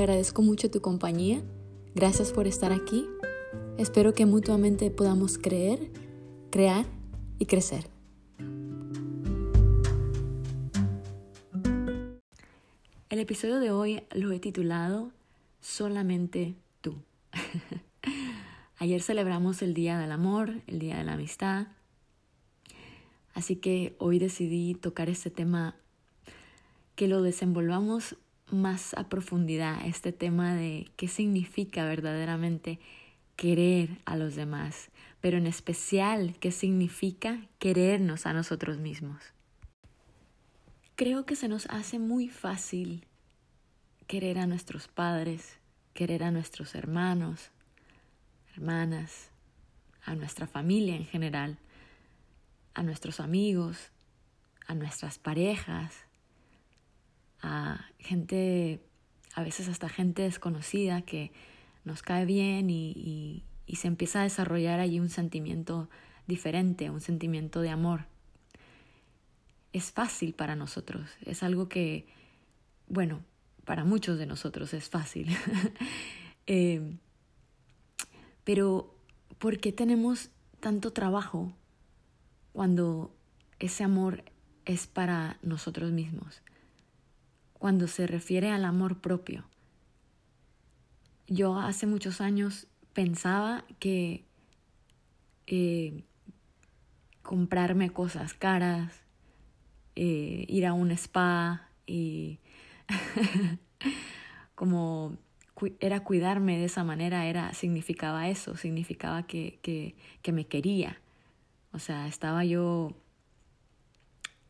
agradezco mucho tu compañía. Gracias por estar aquí. Espero que mutuamente podamos creer, crear y crecer. El episodio de hoy lo he titulado Solamente tú. Ayer celebramos el Día del Amor, el Día de la Amistad, así que hoy decidí tocar este tema, que lo desenvolvamos más a profundidad, este tema de qué significa verdaderamente querer a los demás, pero en especial qué significa querernos a nosotros mismos. Creo que se nos hace muy fácil querer a nuestros padres, querer a nuestros hermanos, hermanas, a nuestra familia en general, a nuestros amigos, a nuestras parejas, a gente, a veces hasta gente desconocida que nos cae bien y, se empieza a desarrollar allí un sentimiento diferente, un sentimiento de amor. Es fácil para nosotros, es algo que, bueno, para muchos de nosotros es fácil. Eh, pero, ¿por qué tenemos tanto trabajo cuando ese amor es para nosotros mismos? Cuando se refiere al amor propio. Yo hace muchos años pensaba que eh, comprarme cosas caras, eh, ir a un spa y como era cuidarme de esa manera, era, significaba eso, significaba que, que, que me quería. O sea, estaba yo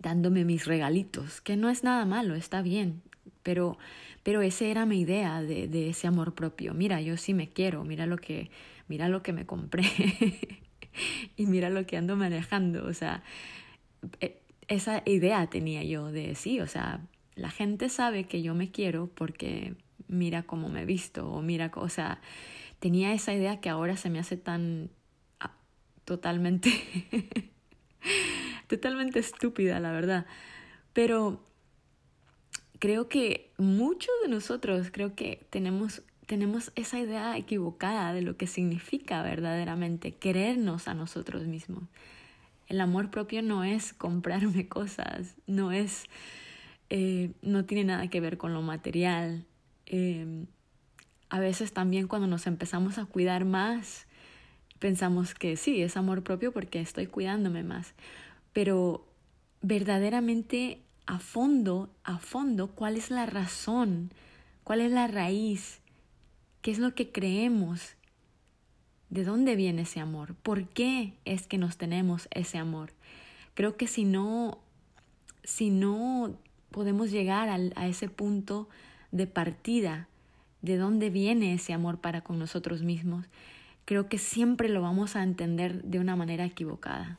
dándome mis regalitos, que no es nada malo, está bien, pero, pero esa era mi idea de, de, ese amor propio. Mira, yo sí me quiero, mira lo que, mira lo que me compré y mira lo que ando manejando. O sea, e, esa idea tenía yo de sí, o sea, la gente sabe que yo me quiero porque mira cómo me he visto o mira, o sea, tenía esa idea que ahora se me hace tan ah, totalmente, totalmente estúpida, la verdad. Pero creo que muchos de nosotros, creo que tenemos, tenemos esa idea equivocada de lo que significa verdaderamente querernos a nosotros mismos. El amor propio no es comprarme cosas, no es, eh, no tiene nada que ver con lo material, Em, a veces también cuando nos empezamos a cuidar más, pensamos que sí, es amor propio porque estoy cuidándome más. Pero verdaderamente a fondo, a fondo, ¿cuál es la razón? ¿Cuál es la raíz? ¿Qué es lo que creemos? ¿De dónde viene ese amor? ¿Por qué es que nos tenemos ese amor? Creo que si no, si no podemos llegar a ese punto, de partida de dónde viene ese amor para con nosotros mismos, creo que siempre lo vamos a entender de una manera equivocada.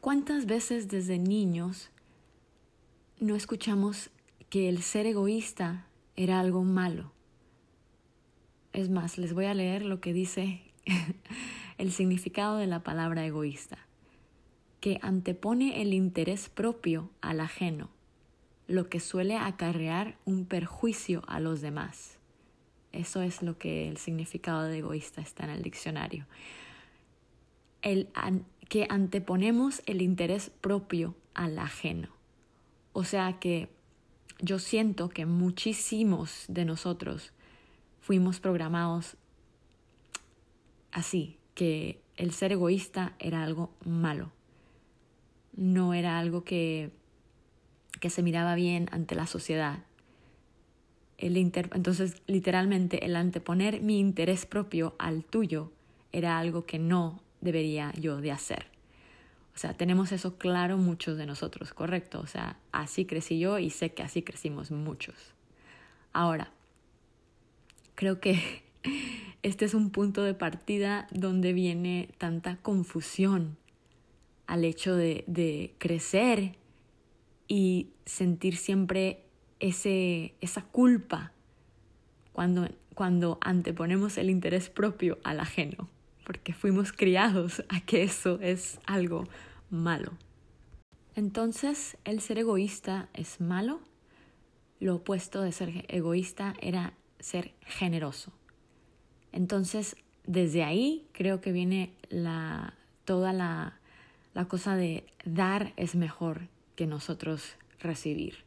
¿Cuántas veces desde niños no escuchamos que el ser egoísta era algo malo? Es más, les voy a leer lo que dice el significado de la palabra egoísta, que antepone el interés propio al ajeno lo que suele acarrear un perjuicio a los demás. Eso es lo que el significado de egoísta está en el diccionario. El que anteponemos el interés propio al ajeno. O sea que yo siento que muchísimos de nosotros fuimos programados así, que el ser egoísta era algo malo. No era algo que que se miraba bien ante la sociedad. El entonces, literalmente, el anteponer mi interés propio al tuyo era algo que no debería yo de hacer. O sea, tenemos eso claro muchos de nosotros, ¿correcto? O sea, así crecí yo y sé que así crecimos muchos. Ahora, creo que este es un punto de partida donde viene tanta confusión al hecho de, de crecer y sentir siempre ese, esa culpa cuando, cuando anteponemos el interés propio al ajeno, porque fuimos criados a que eso es algo malo. Entonces, ¿el ser egoísta es malo? lo opuesto de ser egoísta era ser generoso. Entonces, desde ahí creo que viene la, toda la, cosa de dar es mejor que nosotros recibir.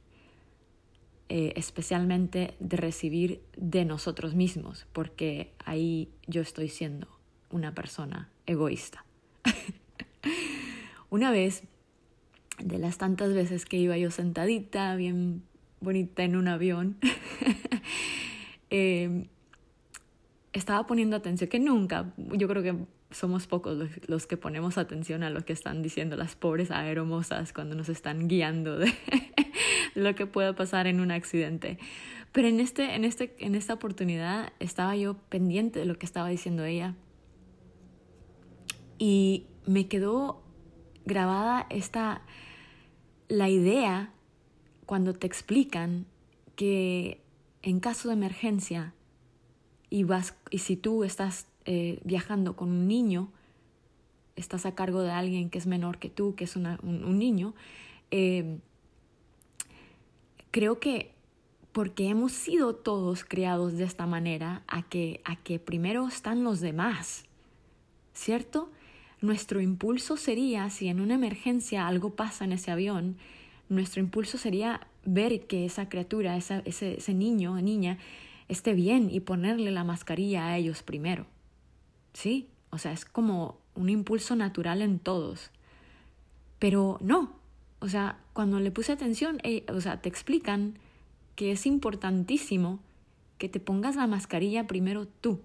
Eh, especialmente de recibir de nosotros mismos, porque ahí yo estoy siendo una persona egoísta. una vez, de las tantas veces que iba yo sentadita, bien bonita en un avión, eh, estaba poniendo atención, que nunca, yo creo que somos pocos los, que ponemos atención a lo que están diciendo las pobres aeromosas cuando nos están guiando de lo que pueda pasar en un accidente. Pero en, este, en, este, en esta oportunidad estaba yo pendiente de lo que estaba diciendo ella. Y me quedó grabada esta, la idea cuando te explican que en caso de emergencia y, vas, y si tú estás eh, viajando con un niño, estás a cargo de alguien que es menor que tú, que es un, niño, eh, creo que porque hemos sido todos criados de esta manera, a que, a que primero están los demás, ¿cierto? Nuestro impulso sería, si en una emergencia algo pasa en ese avión, nuestro impulso sería ver que esa criatura, ese, ese niño o niña, esté bien y ponerle la mascarilla a ellos primero. ¿sí? O sea, es como un impulso natural en todos. Pero no, o sea, cuando le puse atención, eh, o sea, te explican que es importantísimo que te pongas la mascarilla primero tú.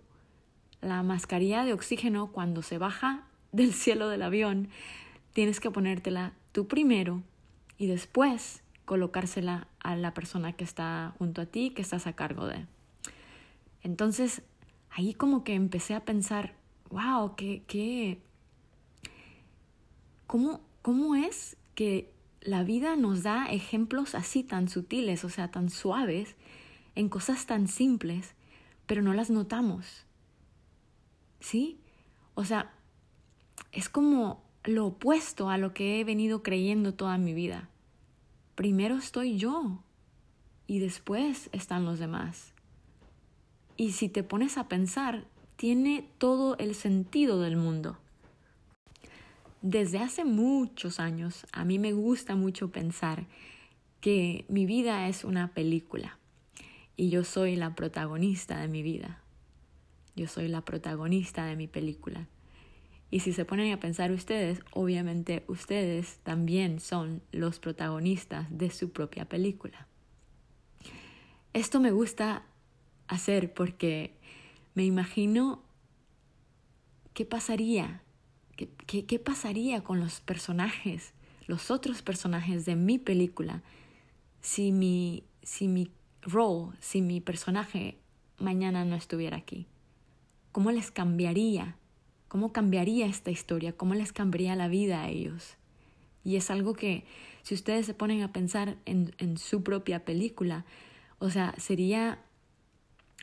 La mascarilla de oxígeno cuando se baja del cielo del avión, tienes que ponértela tú primero y después colocársela a la persona que está junto a ti, que estás a cargo de. Entonces, ahí como que empecé a pensar, wow, qué, qué, ¿cómo, ¿cómo es que la vida nos da ejemplos así tan sutiles, o sea, tan suaves, en cosas tan simples, pero no las notamos? ¿Sí? O sea, es como lo opuesto a lo que he venido creyendo toda mi vida. Primero estoy yo y después están los demás. Y si te pones a pensar, tiene todo el sentido del mundo. Desde hace muchos años a mí me gusta mucho pensar que mi vida es una película y yo soy la protagonista de mi vida. Yo soy la protagonista de mi película. Y si se ponen a pensar ustedes, obviamente ustedes también son los protagonistas de su propia película. Esto me gusta hacer porque me imagino qué pasaría, qué, qué, pasaría con los personajes, los otros personajes de mi película, si mi, si mi role, si mi personaje mañana no estuviera aquí. ¿Cómo les cambiaría? ¿Cómo cambiaría esta historia? ¿Cómo les cambiaría la vida a ellos? Y es algo que, si ustedes se ponen a pensar en, en su propia película, o sea, sería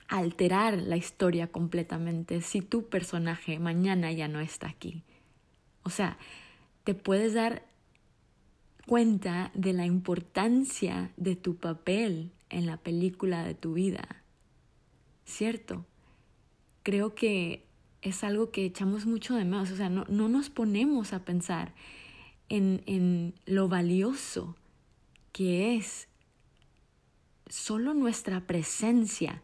alterar la historia completamente si tu personaje mañana ya no está aquí. O sea, te puedes dar cuenta de la importancia de tu papel en la película de tu vida. ¿Cierto? Creo que es algo que echamos mucho de menos. O sea, no, no nos ponemos a pensar en, en lo valioso que es solo nuestra presencia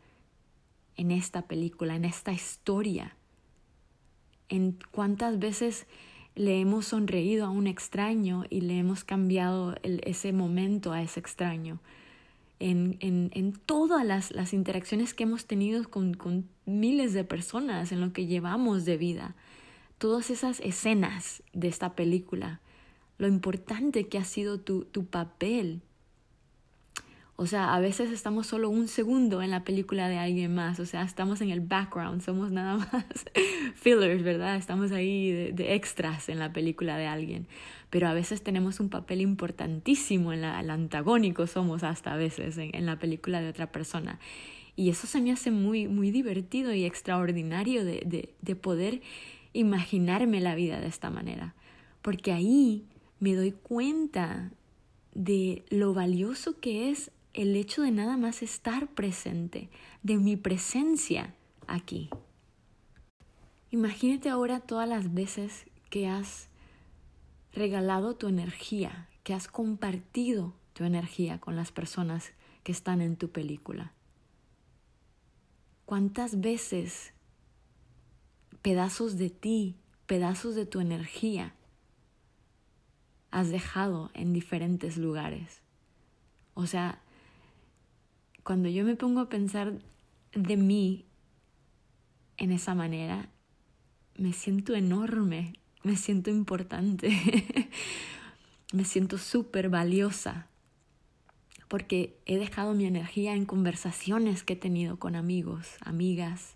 en esta película, en esta historia. En cuántas veces le hemos sonreído a un extraño y le hemos cambiado ese momento a ese extraño. En, en, en todas las, las, interacciones que hemos tenido con, con, miles de personas, en lo que llevamos de vida. Todas esas escenas de esta película. Lo importante que ha sido tu, tu papel o sea, a veces estamos solo un segundo en la película de alguien más, o sea, estamos en el background, somos nada más fillers, ¿verdad? Estamos ahí de, extras en la película de alguien, pero a veces tenemos un papel importantísimo, en la, el antagónico somos hasta a veces en, en la película de otra persona. Y eso se me hace muy, muy divertido y extraordinario de, de, de poder imaginarme la vida de esta manera, porque ahí me doy cuenta de lo valioso que es el hecho de nada más estar presente, de mi presencia aquí. Imagínate ahora todas las veces que has regalado tu energía, que has compartido tu energía con las personas que están en tu película. ¿Cuántas veces pedazos de ti, pedazos de tu energía has dejado en diferentes lugares? O sea, cuando yo me pongo a pensar de mí en esa manera, me siento enorme, me siento importante, me siento súper valiosa, porque he dejado mi energía en conversaciones que he tenido con amigos, amigas,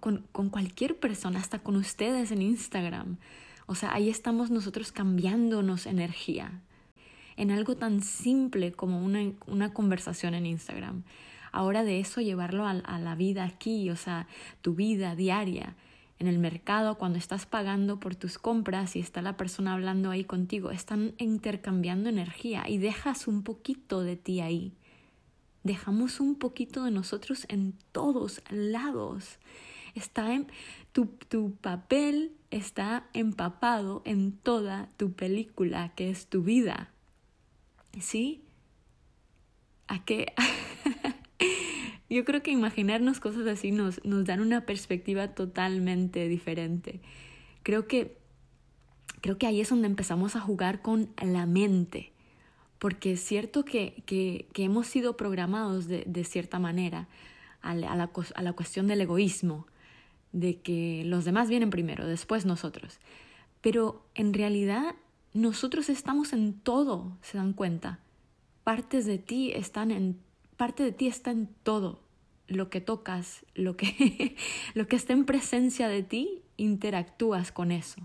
con, con cualquier persona, hasta con ustedes en Instagram. O sea, ahí estamos nosotros cambiándonos energía en algo tan simple como una, una conversación en Instagram. Ahora de eso llevarlo a, la vida aquí, o sea, tu vida diaria en el mercado, cuando estás pagando por tus compras y está la persona hablando ahí contigo, están intercambiando energía y dejas un poquito de ti ahí. Dejamos un poquito de nosotros en todos lados. Está en tu, tu papel está empapado en toda tu película que es tu vida. ¿Sí? ¿A qué? Yo creo que imaginarnos cosas así nos, nos dan una perspectiva totalmente diferente. Creo que, creo que ahí es donde empezamos a jugar con la mente, porque es cierto que, que, que hemos sido programados de, de cierta manera a la, a, la, a la cuestión del egoísmo, de que los demás vienen primero, después nosotros. Pero en realidad nosotros estamos en todo, ¿se dan cuenta? Partes de ti están en parte de ti está en todo. Lo que tocas, lo que, lo que está en presencia de ti, interactúas con eso.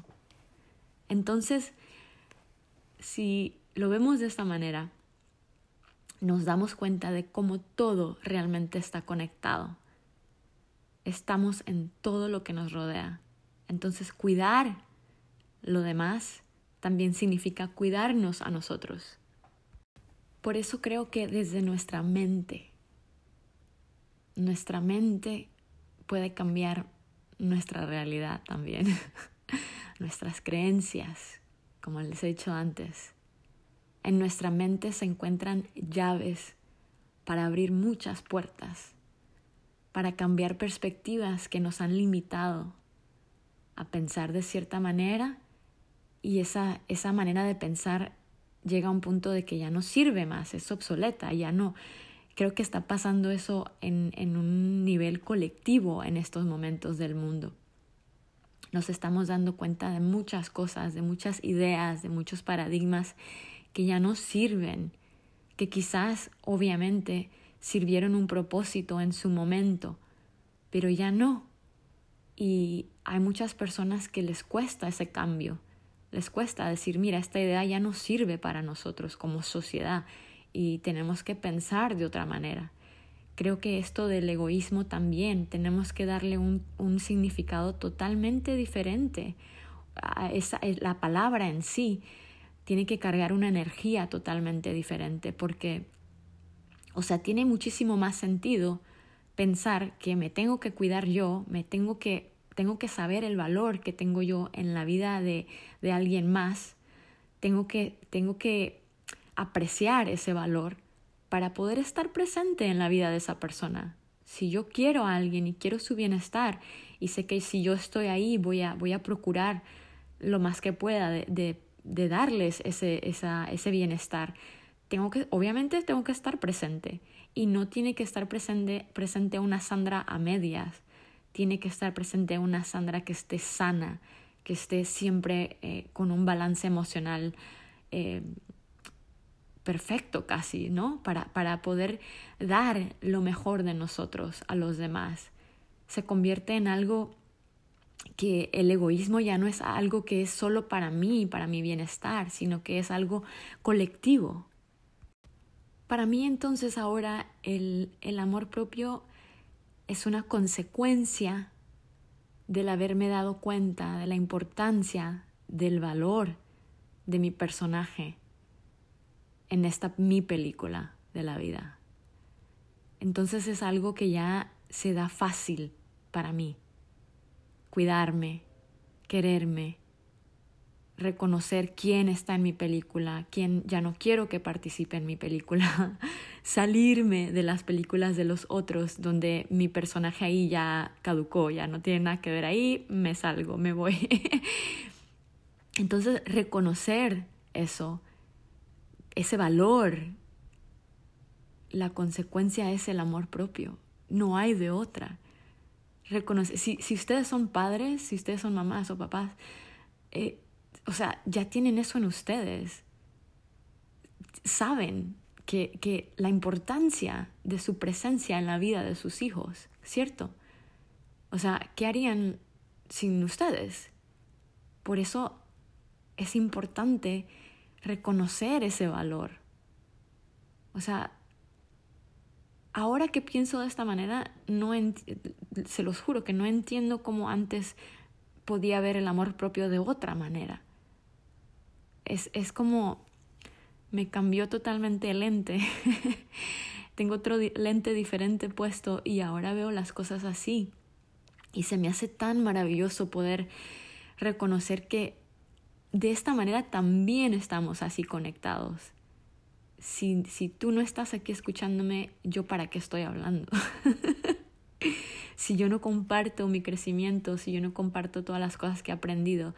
Entonces, si lo vemos de esta manera, nos damos cuenta de cómo todo realmente está conectado. Estamos en todo lo que nos rodea. Entonces, cuidar lo demás también significa cuidarnos a nosotros. Por eso creo que desde nuestra mente, nuestra mente puede cambiar nuestra realidad también, nuestras creencias, como les he dicho antes. En nuestra mente se encuentran llaves para abrir muchas puertas, para cambiar perspectivas que nos han limitado a pensar de cierta manera y esa, esa manera de pensar llega a un punto de que ya no sirve más, es obsoleta, ya no. Creo que está pasando eso en, en un nivel colectivo en estos momentos del mundo. Nos estamos dando cuenta de muchas cosas, de muchas ideas, de muchos paradigmas que ya no sirven, que quizás obviamente sirvieron un propósito en su momento, pero ya no. Y hay muchas personas que les cuesta ese cambio les cuesta decir, mira, esta idea ya no sirve para nosotros como sociedad y tenemos que pensar de otra manera. Creo que esto del egoísmo también tenemos que darle un, un significado totalmente diferente. Esa, la palabra en sí tiene que cargar una energía totalmente diferente porque, o sea, tiene muchísimo más sentido pensar que me tengo que cuidar yo, me tengo que tengo que saber el valor que tengo yo en la vida de, de alguien más, tengo que, tengo que apreciar ese valor para poder estar presente en la vida de esa persona. Si yo quiero a alguien y quiero su bienestar y sé que si yo estoy ahí voy a, voy a procurar lo más que pueda de, de, de darles ese, esa, ese bienestar, tengo que, obviamente tengo que estar presente y no tiene que estar presente, presente una Sandra a medias tiene que estar presente una Sandra que esté sana, que esté siempre eh, con un balance emocional eh, perfecto casi, ¿no? Para, para poder dar lo mejor de nosotros a los demás. Se convierte en algo que el egoísmo ya no es algo que es solo para mí, para mi bienestar, sino que es algo colectivo. Para mí entonces ahora el, el amor propio es una consecuencia del haberme dado cuenta de la importancia del valor de mi personaje en esta mi película de la vida. Entonces es algo que ya se da fácil para mí. Cuidarme, quererme, reconocer quién está en mi película, quién ya no quiero que participe en mi película, salirme de las películas de los otros donde mi personaje ahí ya caducó, ya no tiene nada que ver ahí, me salgo, me voy. Entonces, reconocer eso, ese valor, la consecuencia es el amor propio, no hay de otra. Reconoce, si, si ustedes son padres, si ustedes son mamás o papás, eh, o sea, ya tienen eso en ustedes. Saben que, que la importancia de su presencia en la vida de sus hijos, ¿cierto? O sea, ¿qué harían sin ustedes? Por eso es importante reconocer ese valor. O sea, ahora que pienso de esta manera, no se los juro que no entiendo cómo antes podía ver el amor propio de otra manera es, es como me cambió totalmente el lente. Tengo otro lente diferente puesto y ahora veo las cosas así. Y se me hace tan maravilloso poder reconocer que de esta manera también estamos así conectados. Si, si tú no estás aquí escuchándome, ¿yo para qué estoy hablando? si yo no comparto mi crecimiento, si yo no comparto todas las cosas que he aprendido,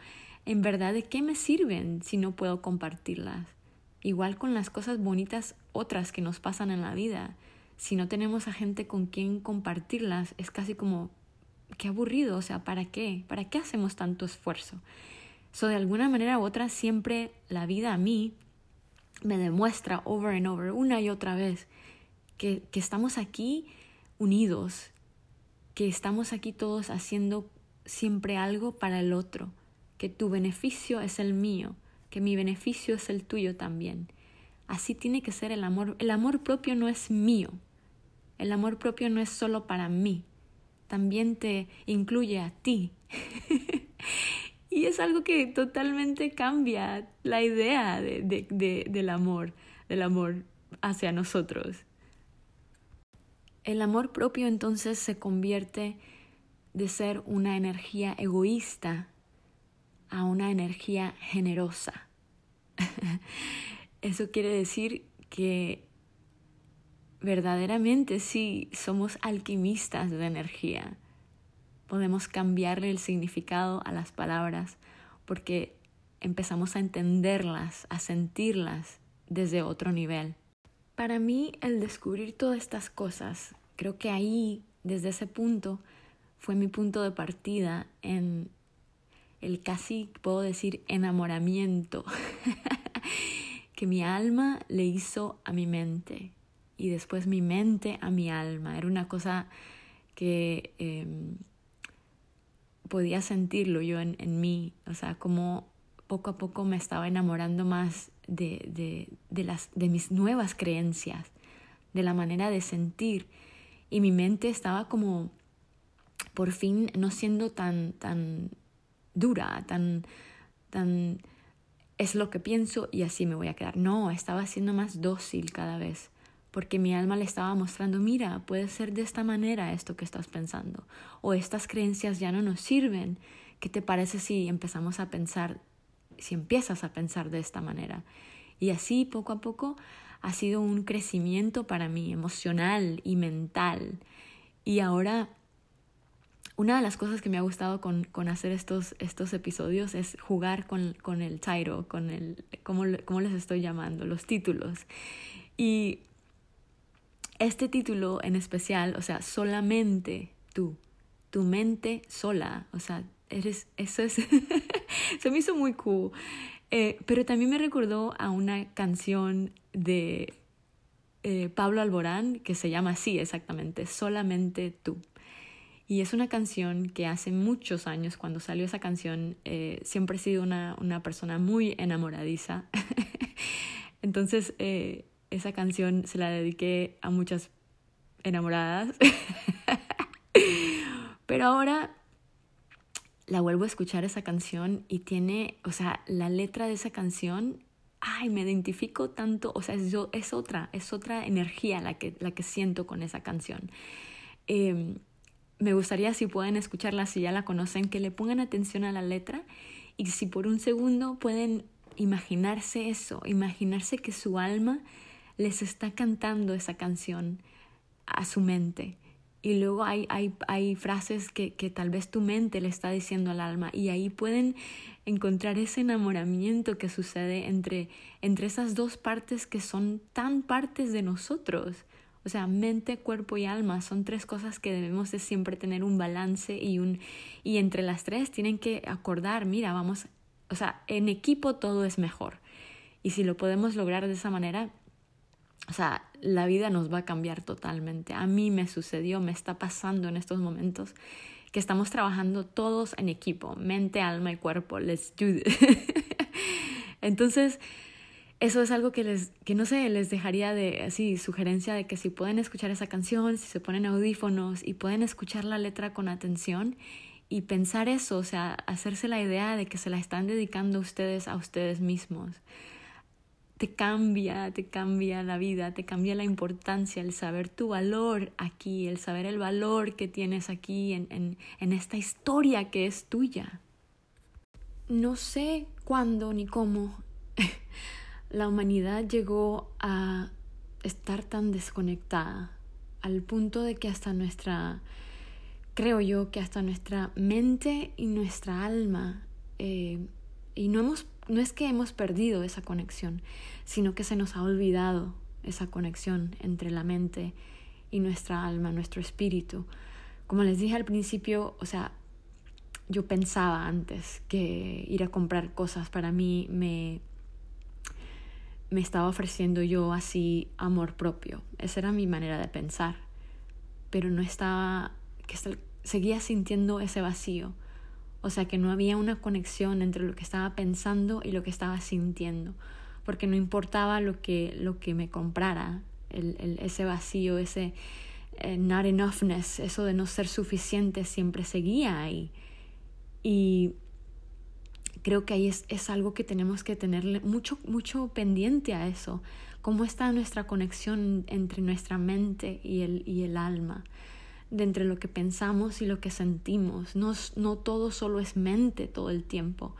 en verdad de qué me sirven si no puedo compartirlas. Igual con las cosas bonitas otras que nos pasan en la vida. Si no tenemos a gente con quien compartirlas, es casi como, qué aburrido, o sea, ¿para qué? ¿Para qué hacemos tanto esfuerzo? So, de alguna manera u otra, siempre la vida a mí me demuestra over and over, una y otra vez, que, que estamos aquí unidos, que estamos aquí todos haciendo siempre algo para el otro que tu beneficio es el mío, que mi beneficio es el tuyo también. Así tiene que ser el amor. El amor propio no es mío. El amor propio no es solo para mí. También te incluye a ti. y es algo que totalmente cambia la idea del amor, del amor hacia nosotros. El amor propio entonces se convierte de ser una energía egoísta a una energía generosa. Eso quiere decir que verdaderamente sí somos alquimistas de energía. Podemos cambiarle el significado a las palabras porque empezamos a entenderlas, a sentirlas desde otro nivel. Para mí el descubrir todas estas cosas, creo que ahí, desde ese punto, fue mi punto de partida en el casi, puedo decir, enamoramiento que mi alma le hizo a mi mente y después mi mente a mi alma. Era una cosa que em, podía sentirlo yo en, en, mí, o sea, como poco a poco me estaba enamorando más de, de, de, las, de mis nuevas creencias, de la manera de sentir. Y mi mente estaba como por fin no siendo tan, tan dura, tan, tan, es lo que pienso y así me voy a quedar. No, estaba siendo más dócil cada vez, porque mi alma le estaba mostrando, mira, puede ser de esta manera esto que estás pensando, o estas creencias ya no nos sirven. ¿Qué te parece si empezamos a pensar, si empiezas a pensar de esta manera? Y así, poco a poco, ha sido un crecimiento para mí emocional y mental. Y ahora una de las cosas que me ha gustado con, con hacer estos, estos episodios es jugar con, con el title, con el, ¿cómo, ¿cómo les estoy llamando? Los títulos. Y este título en especial, o sea, solamente tú, tu mente sola, o sea, eres, eso es, se me hizo muy cool. Eh, pero también me recordó a una canción de eh, Pablo Alborán que se llama así exactamente, solamente tú. Y es una canción que hace muchos años, cuando salió esa canción, eh, siempre he sido una, una persona muy enamoradiza. Entonces, eh, esa canción se la dediqué a muchas enamoradas. Pero ahora la vuelvo a escuchar esa canción y tiene, o sea, la letra de esa canción ay, me identifico tanto, o sea, es, yo, es otra, es otra energía la que, la que siento con esa canción. Em, me gustaría si pueden escucharla, si ya la conocen, que le pongan atención a la letra y si por un segundo pueden imaginarse eso, imaginarse que su alma les está cantando esa canción a su mente. Y luego hay, hay, hay frases que, que, tal vez tu mente le está diciendo al alma y ahí pueden encontrar ese enamoramiento que sucede entre, entre esas dos partes que son tan partes de nosotros. O sea, mente, cuerpo y alma son tres cosas que debemos de siempre tener un balance y un y entre las tres tienen que acordar, mira, vamos, o sea, en equipo todo es mejor. Y si lo podemos lograr de esa manera, o sea, la vida nos va a cambiar totalmente. A mí me sucedió, me está pasando en estos momentos que estamos trabajando todos en equipo, mente, alma y cuerpo. Let's do. Entonces, eso es algo que les, que no sé, les dejaría de, así, sugerencia de que si pueden escuchar esa canción, si se ponen audífonos y pueden escuchar la letra con atención y pensar eso, o sea, hacerse la idea de que se la están dedicando ustedes a ustedes mismos. Te cambia, te cambia la vida, te cambia la importancia, el saber tu valor aquí, el saber el valor que tienes aquí en, en, en esta historia que es tuya. No sé cuándo ni cómo la humanidad llegó a estar tan desconectada al punto de que hasta nuestra, creo yo, que hasta nuestra mente y nuestra alma, eh, y no, hemos, no es que hemos perdido esa conexión, sino que se nos ha olvidado esa conexión entre la mente y nuestra alma, nuestro espíritu. Como les dije al principio, o sea, yo pensaba antes que ir a comprar cosas para mí me me estaba ofreciendo yo así amor propio. Esa era mi manera de pensar. Pero no estaba, que seguía sintiendo ese vacío. O sea que no había una conexión entre lo que estaba pensando y lo que estaba sintiendo. Porque no importaba lo que, lo que me comprara, el, ese vacío, ese eh, not enoughness, eso de no ser suficiente siempre seguía ahí. Y creo que ahí es, es algo que tenemos que tenerle mucho, mucho pendiente a eso. ¿Cómo está nuestra conexión entre nuestra mente y el, y el alma? De entre lo que pensamos y lo que sentimos. No, no todo solo es mente todo el tiempo.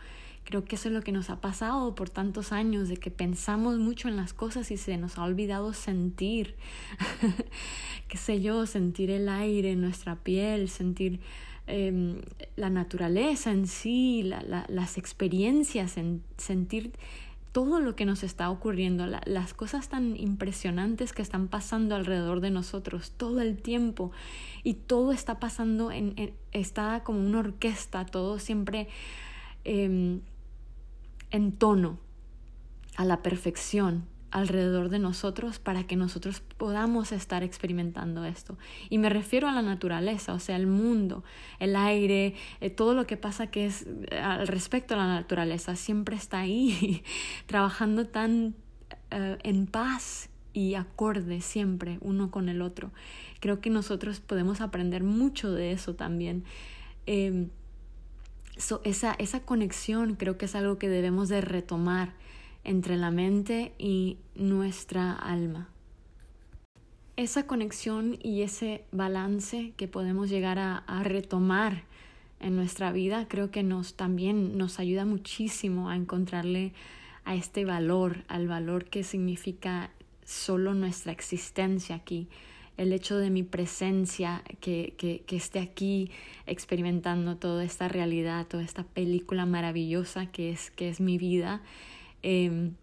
Creo que eso es lo que nos ha pasado por tantos años, de que pensamos mucho en las cosas y se nos ha olvidado sentir, qué sé yo, sentir el aire en nuestra piel, sentir Em, la naturaleza en sí, las experiencias, en sentir todo lo que nos está ocurriendo, las cosas tan impresionantes que están pasando alrededor de nosotros todo el tiempo. Y todo está pasando en, está como una orquesta, todo siempre em, en tono a la perfección alrededor de nosotros para que nosotros podamos estar experimentando esto. Y me refiero a la naturaleza, o sea, el mundo, el aire, eh, todo lo que pasa que es eh, al respecto a la naturaleza, siempre está ahí, trabajando tan eh, en paz y acorde siempre uno con el otro. Creo que nosotros podemos aprender mucho de eso también. Em, esa, esa conexión creo que es algo que debemos de retomar entre la mente y nuestra alma. Esa conexión y ese balance que podemos llegar a, retomar en nuestra vida creo que nos también nos ayuda muchísimo a encontrarle a este valor, al valor que significa solo nuestra existencia aquí, el hecho de mi presencia, que, que, que, esté aquí experimentando toda esta realidad, toda esta película maravillosa que es, que es mi vida, Em,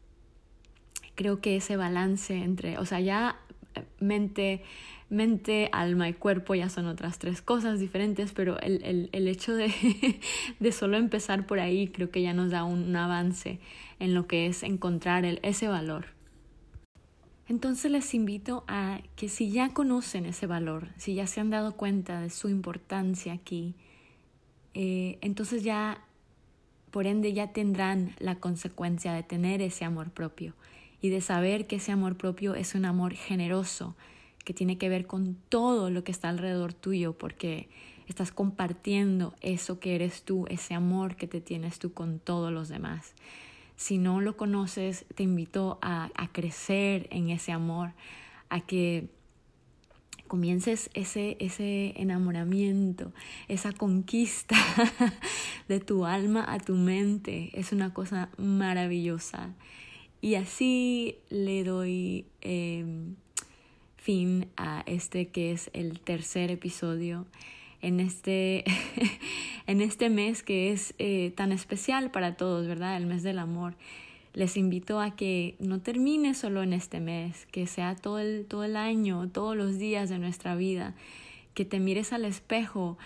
creo que ese balance entre, o sea, ya eh, mente, mente, alma y cuerpo ya son otras tres cosas diferentes, pero el, el, el hecho de, de, solo empezar por ahí creo que ya nos da un, avance en lo que es encontrar ese valor. Entonces les invito a que si ya conocen ese valor, si ya se han dado cuenta de su importancia aquí, eh, entonces ya por ende ya tendrán la consecuencia de tener ese amor propio y de saber que ese amor propio es un amor generoso que tiene que ver con todo lo que está alrededor tuyo porque estás compartiendo eso que eres tú, ese amor que te tienes tú con todos los demás. Si no lo conoces, te invito a, a crecer en ese amor, a que comiences ese, ese enamoramiento, esa conquista de tu alma a tu mente. Es una cosa maravillosa. Y así le doy em, fin a este que es el tercer episodio en este, en este mes que es eh, tan especial para todos, ¿verdad? El mes del amor les invito a que no termine solo en este mes, que sea todo el, todo el año, todos los días de nuestra vida, que te mires al espejo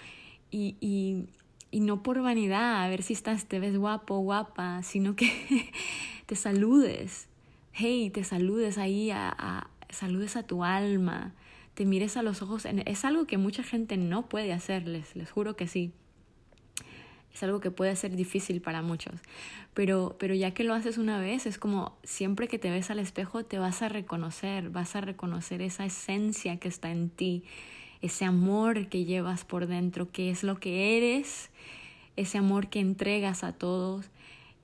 y, y, y no por vanidad, a ver si estás, te ves guapo, guapa, sino que te saludes, hey, te saludes ahí, saludes a tu alma, te mires a los ojos, es algo que mucha gente no puede hacerles, les juro que sí es algo que puede ser difícil para muchos, pero, pero ya que lo haces una vez, es como siempre que te ves al espejo te vas a reconocer, vas a reconocer esa esencia que está en ti, ese amor que llevas por dentro, que es lo que eres, ese amor que entregas a todos.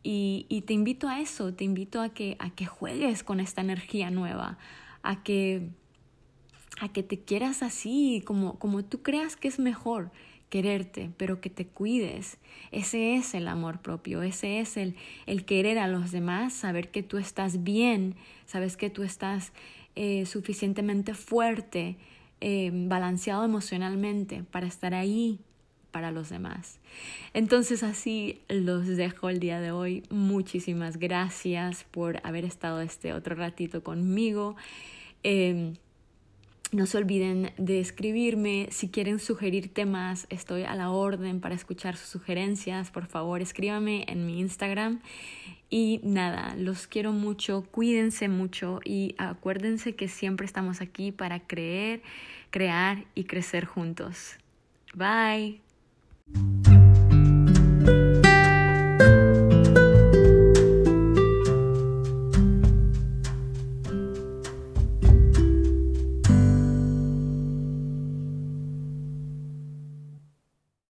Y, y te invito a eso, te invito a que, a que juegues con esta energía nueva, a que, a que te quieras así, como, como tú creas que es mejor quererte, pero que te cuides. Ese es el amor propio, ese es el, el querer a los demás, saber que tú estás bien, sabes que tú estás eh, suficientemente fuerte, eh, balanceado emocionalmente para estar ahí para los demás. Entonces así los dejo el día de hoy. Muchísimas gracias por haber estado este otro ratito conmigo. Eh, no se olviden de escribirme. Si quieren sugerir temas, estoy a la orden para escuchar sus sugerencias. Por favor, escríbame en mi Instagram. Y nada, los quiero mucho, cuídense mucho y acuérdense que siempre estamos aquí para creer, crear y crecer juntos. Bye.